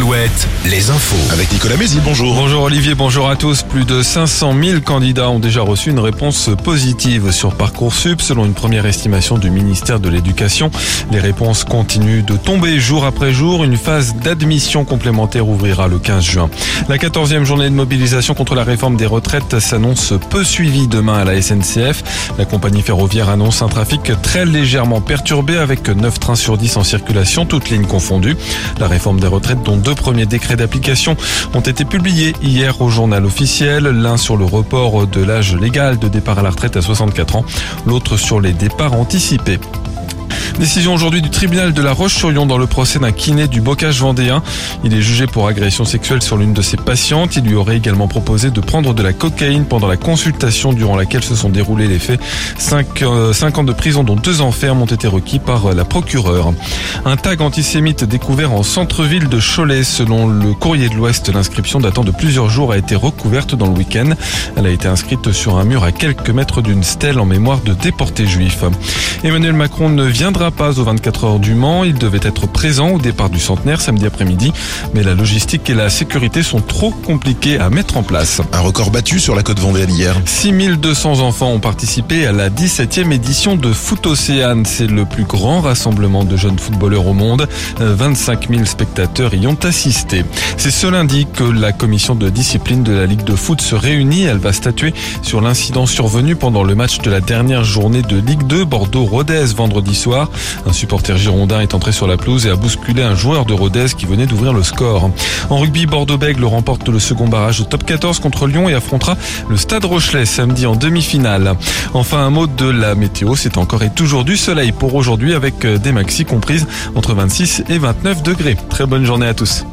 Alouette, les infos. Avec Nicolas Mézil, bonjour. Bonjour Olivier, bonjour à tous. Plus de 500 000 candidats ont déjà reçu une réponse positive sur Parcoursup, selon une première estimation du ministère de l'Éducation. Les réponses continuent de tomber jour après jour. Une phase d'admission complémentaire ouvrira le 15 juin. La 14e journée de mobilisation contre la réforme des retraites s'annonce peu suivie demain à la SNCF. La compagnie ferroviaire annonce un trafic très légèrement perturbé avec 9 trains sur 10 en circulation, toutes lignes confondues. La réforme des retraites dont deux premiers décrets d'application ont été publiés hier au journal officiel, l'un sur le report de l'âge légal de départ à la retraite à 64 ans, l'autre sur les départs anticipés. Décision aujourd'hui du tribunal de la Roche-sur-Yon dans le procès d'un kiné du bocage vendéen. Il est jugé pour agression sexuelle sur l'une de ses patientes. Il lui aurait également proposé de prendre de la cocaïne pendant la consultation durant laquelle se sont déroulés les faits. Cinq, euh, ans de prison dont deux enfermes ont été requis par euh, la procureure. Un tag antisémite découvert en centre-ville de Cholet. Selon le courrier de l'Ouest, l'inscription datant de plusieurs jours a été recouverte dans le week-end. Elle a été inscrite sur un mur à quelques mètres d'une stèle en mémoire de déportés juifs. Emmanuel Macron ne viendra pas aux 24 heures du Mans. Il devait être présent au départ du centenaire samedi après-midi, mais la logistique et la sécurité sont trop compliquées à mettre en place. Un record battu sur la côte vendéenne hier. 6200 enfants ont participé à la 17e édition de Foot Océane. C'est le plus grand rassemblement de jeunes footballeurs au monde. 25 000 spectateurs y ont assisté. C'est ce lundi que la commission de discipline de la Ligue de foot se réunit. Elle va statuer sur l'incident survenu pendant le match de la dernière journée de Ligue 2 Bordeaux-Rodez vendredi soir. Un supporter girondin est entré sur la pelouse et a bousculé un joueur de Rodez qui venait d'ouvrir le score. En rugby, Bordeaux-Bègles remporte le second barrage de top 14 contre Lyon et affrontera le Stade Rochelet samedi en demi-finale. Enfin, un mot de la météo. C'est encore et toujours du soleil pour aujourd'hui avec des maxis comprises entre 26 et 29 degrés. Très bonne journée à tous.